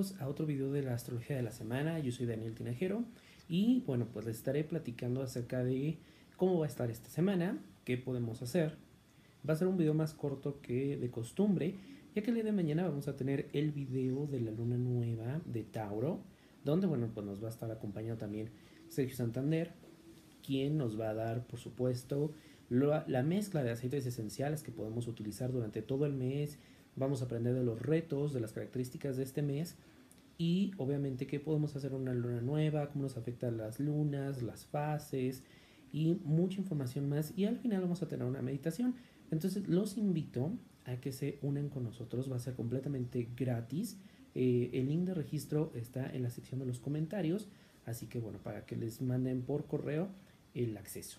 a otro video de la astrología de la semana. Yo soy Daniel Tinajero y bueno, pues les estaré platicando acerca de cómo va a estar esta semana, qué podemos hacer. Va a ser un video más corto que de costumbre, ya que el día de mañana vamos a tener el video de la luna nueva de Tauro, donde bueno, pues nos va a estar acompañando también Sergio Santander, quien nos va a dar, por supuesto, la mezcla de aceites esenciales que podemos utilizar durante todo el mes Vamos a aprender de los retos, de las características de este mes y obviamente qué podemos hacer una luna nueva, cómo nos afectan las lunas, las fases y mucha información más. Y al final vamos a tener una meditación. Entonces los invito a que se unan con nosotros. Va a ser completamente gratis. Eh, el link de registro está en la sección de los comentarios. Así que bueno, para que les manden por correo el acceso.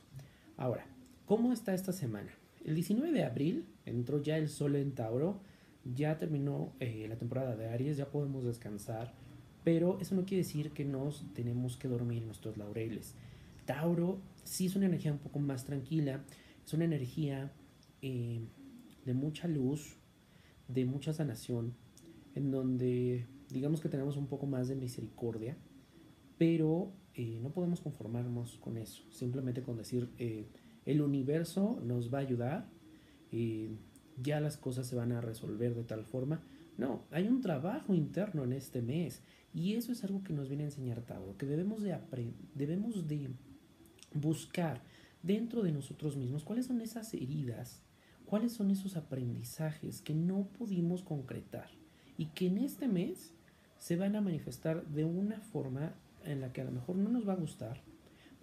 Ahora, ¿cómo está esta semana? El 19 de abril entró ya el sol en Tauro ya terminó eh, la temporada de Aries, ya podemos descansar, pero eso no quiere decir que nos tenemos que dormir nuestros laureles. Tauro sí es una energía un poco más tranquila, es una energía eh, de mucha luz, de mucha sanación, en donde digamos que tenemos un poco más de misericordia, pero eh, no podemos conformarnos con eso, simplemente con decir el universo nos va a ayudar ya las cosas se van a resolver de tal forma. No, hay un trabajo interno en este mes y eso es algo que nos viene a enseñar Tauro, que debemos de, debemos de buscar dentro de nosotros mismos cuáles son esas heridas, cuáles son esos aprendizajes que no pudimos concretar y que en este mes se van a manifestar de una forma en la que a lo mejor no nos va a gustar,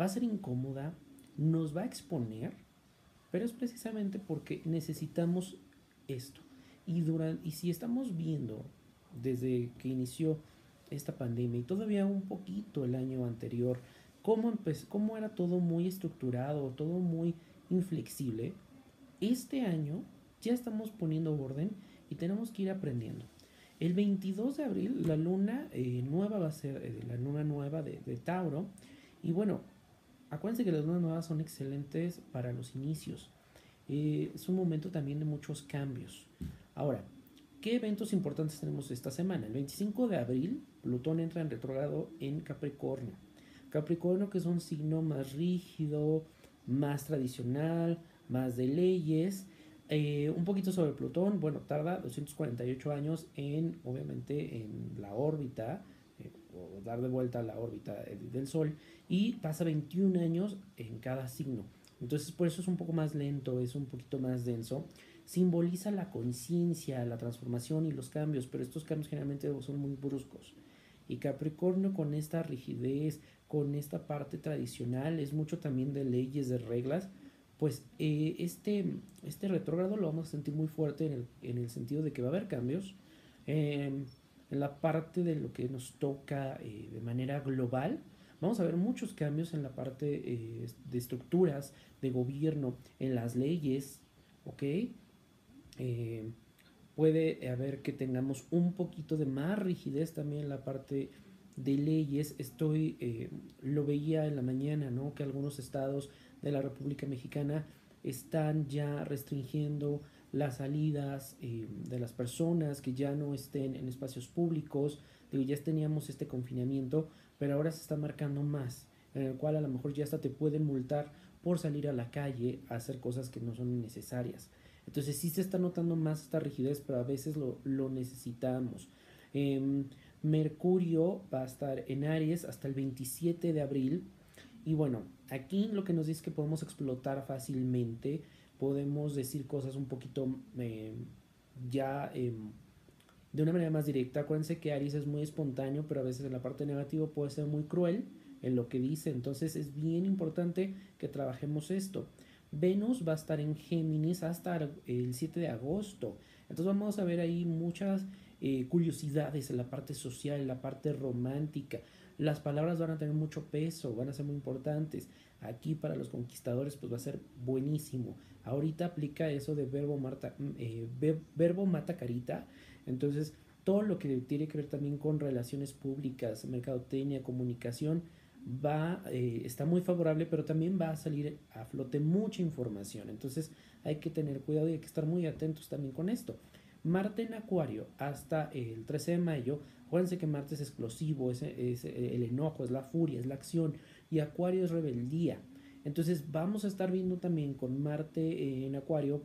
va a ser incómoda, nos va a exponer, pero es precisamente porque necesitamos esto. Y, durante, y si estamos viendo desde que inició esta pandemia y todavía un poquito el año anterior, cómo, cómo era todo muy estructurado, todo muy inflexible, este año ya estamos poniendo orden y tenemos que ir aprendiendo. El 22 de abril la luna eh, nueva va a ser eh, la luna nueva de, de, Tauro. Y bueno, acuérdense que las lunas nuevas son excelentes para los inicios. Eh, es un momento también de muchos cambios. Ahora, ¿qué eventos importantes tenemos esta semana? El 25 de abril, Plutón entra en retrogrado en Capricornio. Capricornio que es un signo más rígido, más tradicional, más de leyes. Eh, un poquito sobre Plutón, bueno, tarda 248 años en, obviamente, en la órbita, eh, o dar de vuelta a la órbita del Sol, y pasa 21 años en cada signo. Entonces por eso es un poco más lento, es un poquito más denso. Simboliza la conciencia, la transformación y los cambios, pero estos cambios generalmente son muy bruscos. Y Capricornio con esta rigidez, con esta parte tradicional, es mucho también de leyes, de reglas, pues eh, este, este retrógrado lo vamos a sentir muy fuerte en el, en el sentido de que va a haber cambios. Em, en la parte de lo que nos toca eh, de manera global, vamos a ver muchos cambios en la parte eh, de estructuras de gobierno, en las leyes, ¿ok? Eh, puede haber que tengamos un poquito de más rigidez también en la parte de leyes. Estoy, eh, lo veía en la mañana, ¿no? Que algunos estados de la República Mexicana están ya restringiendo las salidas de las personas que ya no estén en espacios públicos, digo, ya teníamos este confinamiento, pero ahora se está marcando más, en el cual a lo mejor ya hasta te pueden multar por salir a la calle a hacer cosas que no son necesarias. Entonces sí se está notando más esta rigidez, pero a veces lo, necesitamos. Em, Mercurio va a estar en Aries hasta el 27 de abril. Y bueno, aquí lo que nos dice que podemos explotar fácilmente, podemos decir cosas un poquito em, ya em, de una manera más directa. Acuérdense que Aries es muy espontáneo, pero a veces en la parte negativa puede ser muy cruel en lo que dice. Entonces es bien importante que trabajemos esto. Venus va a estar en Géminis hasta el 7 de agosto. Entonces vamos a ver ahí muchas eh, curiosidades en la parte social, en la parte romántica. Las palabras van a tener mucho peso, van a ser muy importantes. Aquí para los conquistadores pues va a ser buenísimo. Ahorita aplica eso de verbo, marta, mm, eh, verbo mata carita entonces, todo lo que tiene que ver también con relaciones públicas, mercadotecnia, comunicación, va, eh, está muy favorable, pero también va a salir a flote mucha información. Entonces, hay que tener cuidado y hay que estar muy atentos también con esto. Marte en Acuario hasta el 13 de mayo. Acuérdense que Marte es explosivo, es, es el enojo, es la furia, es la acción y Acuario es rebeldía. Entonces vamos a estar viendo también con Marte en Acuario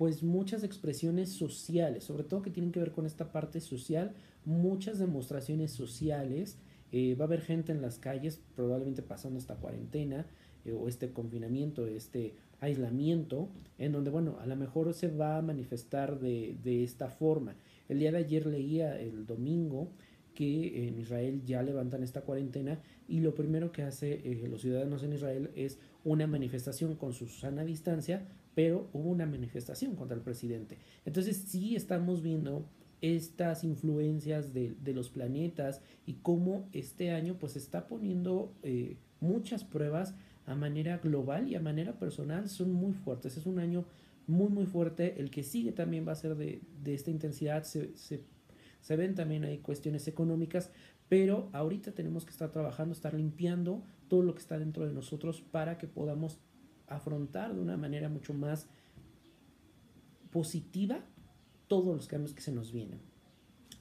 pues muchas expresiones sociales, sobre todo que tienen que ver con esta parte social, muchas demostraciones sociales. Eh, va a haber gente en las calles, probablemente pasando esta cuarentena eh, o este confinamiento, este aislamiento, en donde, bueno, a lo mejor se va a manifestar de, de esta forma. El día de ayer leía el domingo que en Israel ya levantan esta cuarentena y lo primero que hace eh, los ciudadanos en Israel es una manifestación con su sana distancia pero hubo una manifestación contra el presidente. Entonces sí estamos viendo estas influencias de, los planetas y cómo este año pues está poniendo eh, muchas pruebas a manera global y a manera personal son muy fuertes. Es un año muy muy fuerte. El que sigue también va a ser de, esta intensidad. Se, se ven también hay cuestiones económicas, pero ahorita tenemos que estar trabajando, estar limpiando todo lo que está dentro de nosotros para que podamos afrontar de una manera mucho más positiva todos los cambios que se nos vienen.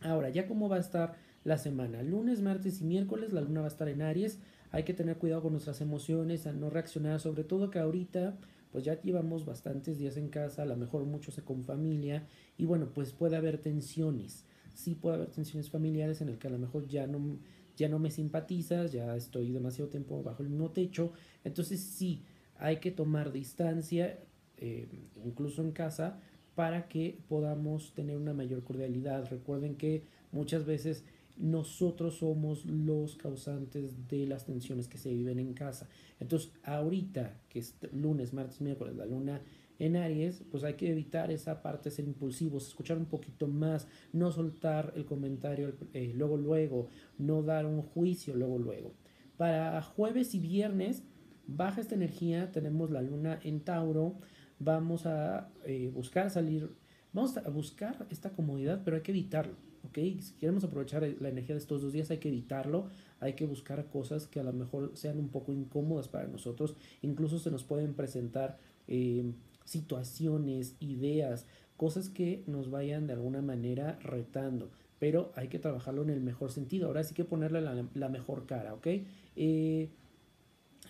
Ahora, ya cómo va a estar la semana, lunes, martes y miércoles, la luna va a estar en Aries, hay que tener cuidado con nuestras emociones, a no reaccionar, sobre todo que ahorita pues ya llevamos bastantes días en casa, a lo mejor muchos con familia y bueno, pues puede haber tensiones, sí puede haber tensiones familiares en el que a lo mejor ya no, ya no me simpatizas, ya estoy demasiado tiempo bajo el mismo techo, entonces sí, hay que tomar distancia, eh, incluso en casa, para que podamos tener una mayor cordialidad. Recuerden que muchas veces nosotros somos los causantes de las tensiones que se viven en casa. Entonces, ahorita que es lunes, martes, miércoles, la luna en Aries, pues hay que evitar esa parte, ser impulsivos, escuchar un poquito más, no soltar el comentario eh, luego, luego, no dar un juicio luego, luego. Para jueves y viernes, baja esta energía, tenemos la luna en Tauro, vamos a eh, buscar salir, vamos a buscar esta comodidad, pero hay que evitarlo, ¿ok? Si queremos aprovechar la energía de estos dos días, hay que evitarlo, hay que buscar cosas que a lo mejor sean un poco incómodas para nosotros, incluso se nos pueden presentar eh, situaciones, ideas, cosas que nos vayan de alguna manera retando, pero hay que trabajarlo en el mejor sentido, ahora sí que ponerle la, mejor cara, ¿ok? Eh,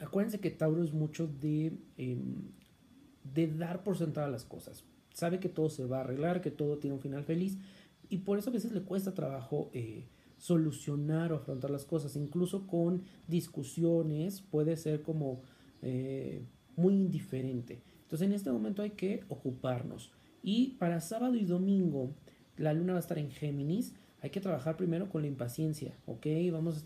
Acuérdense que Tauro es mucho de, em, de dar por sentadas las cosas. Sabe que todo se va a arreglar, que todo tiene un final feliz y por eso a veces le cuesta trabajo eh, solucionar o afrontar las cosas. Incluso con discusiones puede ser como eh, muy indiferente. Entonces en este momento hay que ocuparnos. Y para sábado y domingo la luna va a estar en Géminis. Hay que trabajar primero con la impaciencia, ¿ok? Vamos,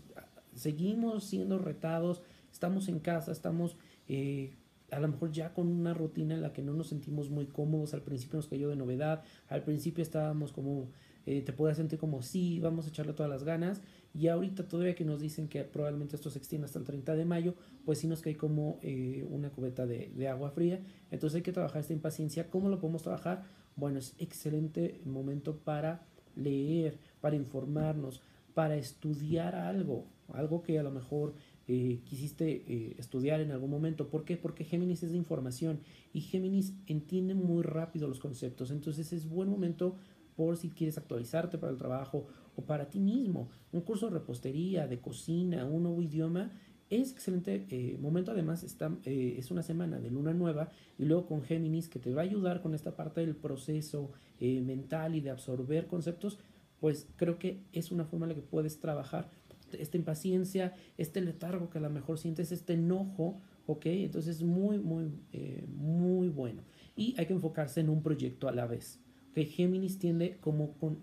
seguimos siendo retados estamos en casa, estamos eh, a lo mejor ya con una rutina en la que no nos sentimos muy cómodos, al principio nos cayó de novedad, al principio estábamos como, eh, te puedes sentir como, sí, vamos a echarle todas las ganas, y ahorita todavía que nos dicen que probablemente esto se extienda hasta el 30 de mayo, pues sí nos cae como eh, una cubeta de, de agua fría, entonces hay que trabajar esta impaciencia, ¿cómo lo podemos trabajar? Bueno, es excelente momento para leer, para informarnos, para estudiar algo, algo que a lo mejor eh, quisiste eh, estudiar en algún momento. ¿Por qué? Porque Géminis es de información y Géminis entiende muy rápido los conceptos. Entonces es buen momento por si quieres actualizarte para el trabajo o para ti mismo. Un curso de repostería, de cocina, un nuevo idioma. Es excelente eh, momento, además está, es una semana de luna nueva y luego con Géminis que te va a ayudar con esta parte del proceso mental y de absorber conceptos, pues creo que es una forma en la que puedes trabajar esta impaciencia, este letargo que a lo mejor sientes, este enojo, ¿ok? Entonces es muy, muy, eh, muy bueno. Y hay que enfocarse en un proyecto a la vez. Que Géminis tiende como, con,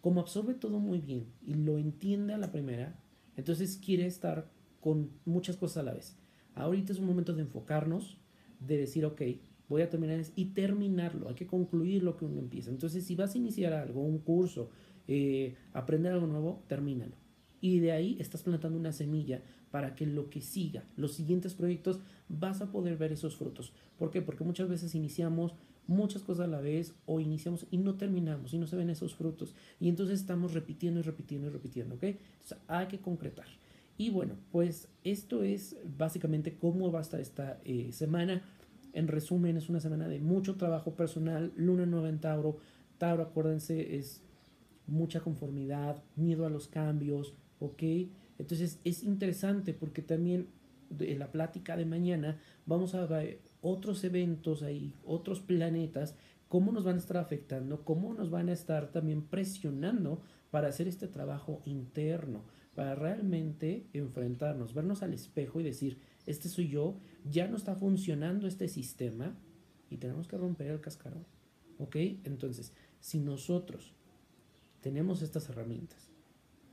como absorbe todo muy bien y lo entiende a la primera, entonces quiere estar con muchas cosas a la vez. Ahorita es un momento de enfocarnos, de decir, ok, voy a terminar y terminarlo, hay que concluir lo que uno empieza. Entonces, si vas a iniciar algo, un curso, eh, aprender algo nuevo, termínalo y de ahí estás plantando una semilla para que lo que siga, los siguientes proyectos, vas a poder ver esos frutos. ¿Por qué? Porque muchas veces iniciamos muchas cosas a la vez o iniciamos y no terminamos y no se ven esos frutos. Y entonces estamos repitiendo y repitiendo y repitiendo, ¿ok? Entonces hay que concretar. Y bueno, pues esto es básicamente cómo va a estar esta eh, semana. En resumen, es una semana de mucho trabajo personal, luna nueva en Tauro, Tauro, acuérdense, es mucha conformidad, miedo a los cambios, ¿ok? Entonces es interesante porque también en la plática de mañana vamos a otros eventos ahí, otros planetas, cómo nos van a estar afectando, cómo nos van a estar también presionando para hacer este trabajo interno, para realmente enfrentarnos, vernos al espejo y decir, este soy yo, ya no está funcionando este sistema y tenemos que romper el cascarón. ¿Ok? Entonces, si nosotros tenemos estas herramientas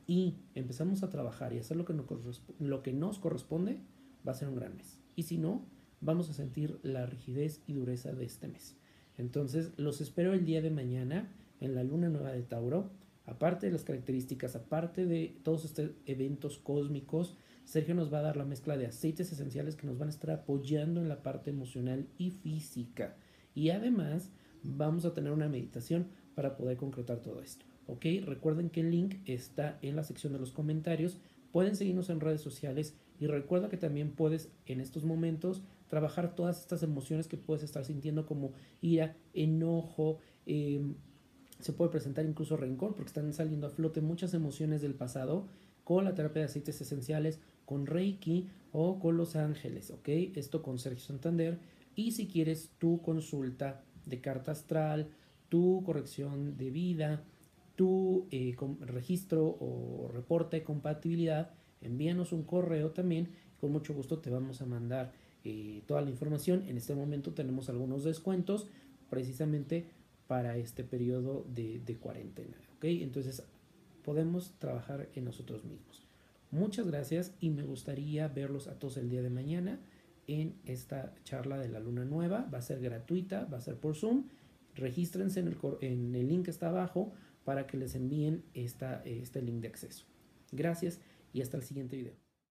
y empezamos a trabajar y hacer lo que, nos lo que nos corresponde, va a ser un gran mes. Y si no, vamos a sentir la rigidez y dureza de este mes. Entonces, los espero el día de mañana en la luna nueva de Tauro. Aparte de las características, aparte de todos estos eventos cósmicos, Sergio nos va a dar la mezcla de aceites esenciales que nos van a estar apoyando en la parte emocional y física. Y además, vamos a tener una meditación para poder concretar todo esto. ¿Ok? Recuerden que el link está en la sección de los comentarios. Pueden seguirnos en redes sociales y recuerda que también puedes en estos momentos trabajar todas estas emociones que puedes estar sintiendo como ira, enojo, em, se puede presentar incluso rencor porque están saliendo a flote muchas emociones del pasado con la terapia de aceites esenciales, con Reiki o con Los Ángeles, ¿ok? Esto con Sergio Santander. Y si quieres tu consulta de carta astral, tu corrección de vida, tu eh, registro o reporte de compatibilidad, envíanos un correo también. Con mucho gusto te vamos a mandar toda la información. En este momento tenemos algunos descuentos precisamente para este periodo de, de cuarentena. ¿ok? Entonces podemos trabajar en nosotros mismos. Muchas gracias y me gustaría verlos a todos el día de mañana en esta charla de la luna nueva. Va a ser gratuita, va a ser por Zoom. Regístrense en el, en el link que está abajo para que les envíen esta, este link de acceso. Gracias y hasta el siguiente video.